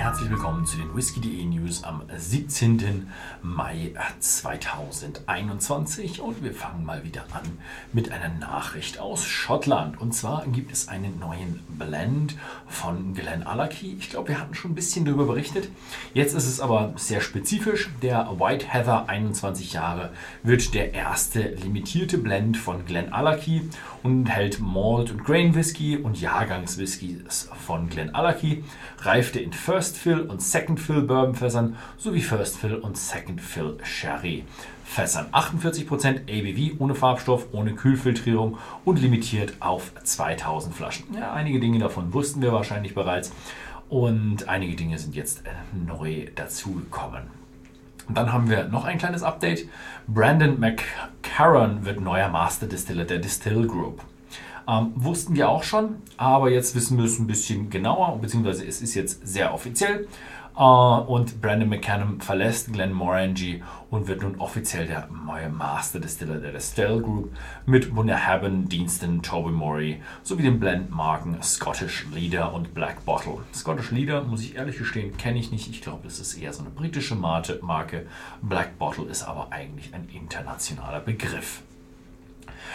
herzlich willkommen zu den Whisky.de News am 17. Mai 2021 und wir fangen mal wieder an mit einer Nachricht aus Schottland. Und zwar gibt es einen neuen Blend von Glen Allachie. Ich glaube, wir hatten schon ein bisschen darüber berichtet. Jetzt ist es aber sehr spezifisch. Der White Heather 21 Jahre wird der erste limitierte Blend von Glen Allachie und enthält Malt und Grain Whisky und Jahrgangswhiskys von Glen Allachie, reifte in First Fill und Second Fill Bourbon Fässern sowie First Fill und Second Fill Sherry Fässern. 48% ABV ohne Farbstoff, ohne Kühlfiltrierung und limitiert auf 2000 Flaschen. Ja, einige Dinge davon wussten wir wahrscheinlich bereits und einige Dinge sind jetzt äh, neu dazugekommen. Und dann haben wir noch ein kleines Update. Brandon McCarron wird neuer Master Distiller der Distill Group. Ähm, wussten wir auch schon, aber jetzt wissen wir es ein bisschen genauer, beziehungsweise es ist jetzt sehr offiziell. Äh, und Brandon McCann verlässt Glenn Morangi und wird nun offiziell der neue Master Distiller der Distell Group mit Wunderhaben Diensten Toby Mori sowie den Blendmarken Scottish Leader und Black Bottle. Scottish Leader, muss ich ehrlich gestehen, kenne ich nicht. Ich glaube, das ist eher so eine britische Marke. Black Bottle ist aber eigentlich ein internationaler Begriff.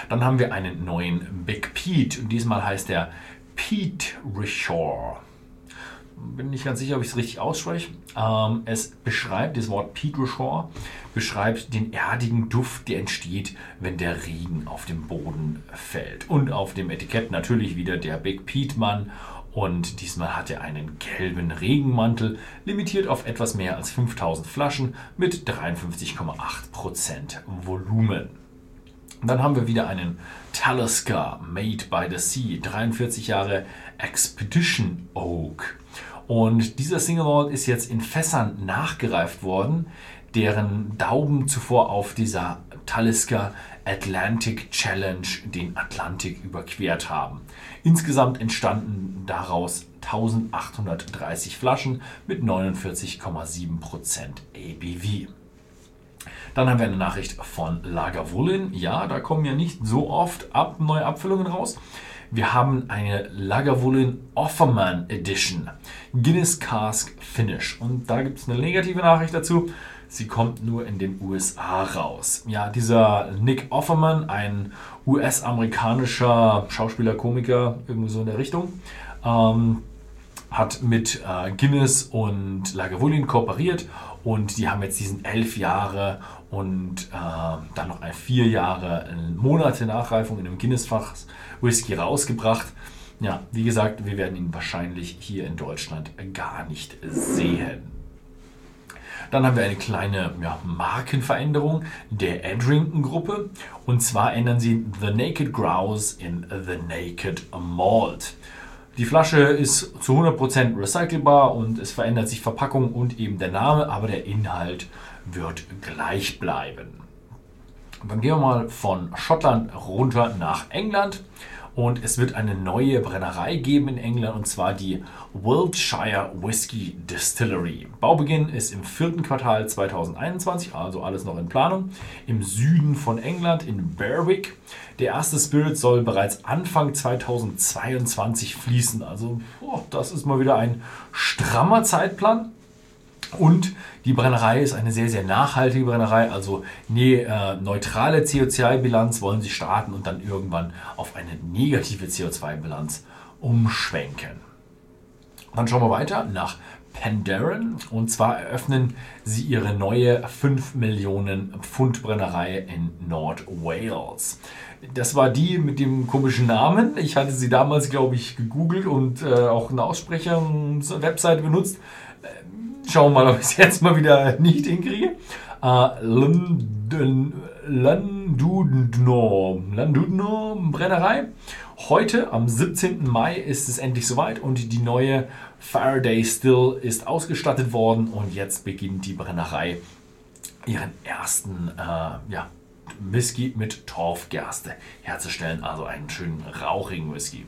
Dann haben wir einen neuen Big Pete und diesmal heißt er Pete Rishore. Bin nicht ganz sicher, ob ich es richtig ausspreche. Ähm, es beschreibt, das Wort Pete Rishore beschreibt den erdigen Duft, der entsteht, wenn der Regen auf den Boden fällt. Und auf dem Etikett natürlich wieder der Big Pete Mann und diesmal hat er einen gelben Regenmantel, limitiert auf etwas mehr als 5000 Flaschen mit 53,8% Volumen. Dann haben wir wieder einen Talisker Made by the Sea, 43 Jahre Expedition Oak. Und dieser Single Malt ist jetzt in Fässern nachgereift worden, deren Dauben zuvor auf dieser Talisker Atlantic Challenge den Atlantik überquert haben. Insgesamt entstanden daraus 1830 Flaschen mit 49,7% ABV. Dann haben wir eine Nachricht von Lagavulin. Ja, da kommen ja nicht so oft ab neue Abfüllungen raus. Wir haben eine Lagavulin Offerman Edition. Guinness Cask Finish. Und da gibt es eine negative Nachricht dazu. Sie kommt nur in den USA raus. Ja, dieser Nick Offerman, ein US-amerikanischer Schauspieler, Komiker, irgendwo so in der Richtung, ähm, hat mit äh, Guinness und Lagavulin kooperiert und die haben jetzt diesen elf Jahre und äh, dann noch vier Jahre äh, Monate Nachreifung in einem Guinness-Fach Whisky rausgebracht. Ja, wie gesagt, wir werden ihn wahrscheinlich hier in Deutschland gar nicht sehen. Dann haben wir eine kleine ja, Markenveränderung der Edrington-Gruppe. Und zwar ändern sie The Naked Grouse in The Naked Malt. Die Flasche ist zu 100% recycelbar und es verändert sich Verpackung und eben der Name, aber der Inhalt wird gleich bleiben. Dann gehen wir mal von Schottland runter nach England und es wird eine neue Brennerei geben in England und zwar die Wiltshire Whisky Distillery. Baubeginn ist im vierten Quartal 2021, also alles noch in Planung, im Süden von England in Berwick. Der erste Spirit soll bereits Anfang 2022 fließen, also oh, das ist mal wieder ein strammer Zeitplan. Und die Brennerei ist eine sehr, sehr nachhaltige Brennerei, also eine äh, neutrale CO2-Bilanz wollen sie starten und dann irgendwann auf eine negative CO2-Bilanz umschwenken. Dann schauen wir weiter nach Penderyn und zwar eröffnen sie ihre neue 5 Millionen Pfund Brennerei in Nordwales. Das war die mit dem komischen Namen. Ich hatte sie damals, glaube ich, gegoogelt und äh, auch eine Aussprecher-Webseite benutzt. Schauen wir mal, ob ich es jetzt mal wieder nicht hinkriege. Äh, Landudno Brennerei. Heute, am 17. Mai, ist es endlich soweit und die neue Faraday Still ist ausgestattet worden und jetzt beginnt die Brennerei ihren ersten äh, ja, Whisky mit Torfgerste herzustellen, also einen schönen rauchigen Whisky.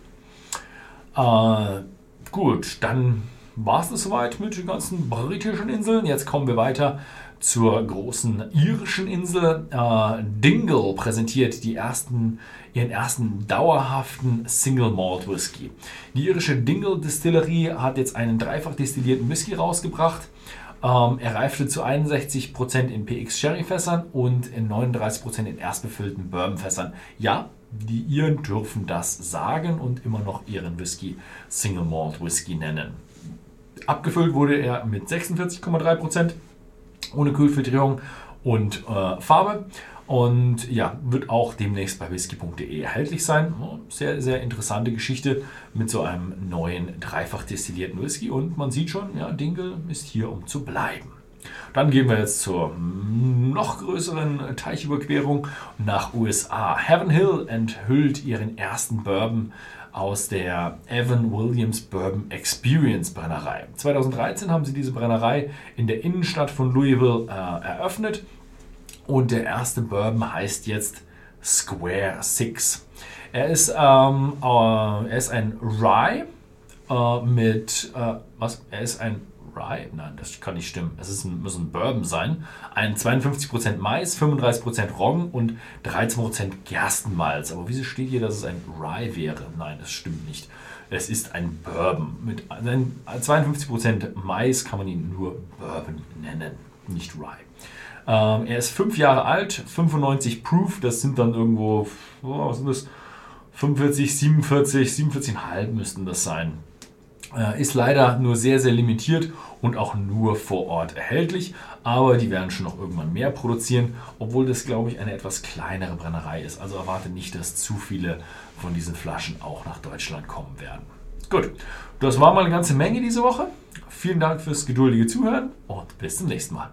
Äh, gut, dann war es soweit mit den ganzen britischen Inseln. Jetzt kommen wir weiter zur großen irischen Insel. Äh, Dingle präsentiert die ersten, ihren ersten dauerhaften Single Malt Whisky. Die irische Dingle Distillerie hat jetzt einen dreifach destillierten Whisky rausgebracht. Ähm, er reifte zu 61% in PX Sherry-Fässern und in 39% in erstbefüllten Bourbon-Fässern. Ja, die Iren dürfen das sagen und immer noch ihren Whisky Single Malt Whisky nennen. Abgefüllt wurde er mit 46,3% ohne Kühlfiltrierung und äh, Farbe. Und ja, wird auch demnächst bei whisky.de erhältlich sein. Sehr, sehr interessante Geschichte mit so einem neuen dreifach destillierten Whisky. Und man sieht schon, ja, Dingle ist hier, um zu bleiben. Dann gehen wir jetzt zur noch größeren Teichüberquerung nach USA. Heaven Hill enthüllt ihren ersten Bourbon aus der Evan Williams Bourbon Experience Brennerei. 2013 haben sie diese Brennerei in der Innenstadt von Louisville äh, eröffnet und der erste Bourbon heißt jetzt Square Six. Er ist, ähm, äh, er ist ein Rye äh, mit, äh, was? Er ist ein Rye? Nein, das kann nicht stimmen. Es ist ein, muss ein Bourbon sein. Ein 52% Mais, 35% Roggen und 13% Gerstenmalz. Aber wieso steht hier, dass es ein Rye wäre? Nein, das stimmt nicht. Es ist ein Bourbon. Mit 52% Mais kann man ihn nur Bourbon nennen, nicht Rye. Ähm, er ist fünf Jahre alt, 95 Proof, das sind dann irgendwo, oh, was sind das? 45, 47, 47,5 müssten das sein. Äh, ist leider nur sehr, sehr limitiert und auch nur vor Ort erhältlich. Aber die werden schon noch irgendwann mehr produzieren, obwohl das, glaube ich, eine etwas kleinere Brennerei ist. Also erwarte nicht, dass zu viele von diesen Flaschen auch nach Deutschland kommen werden. Gut, das war mal eine ganze Menge diese Woche. Vielen Dank fürs geduldige Zuhören und bis zum nächsten Mal.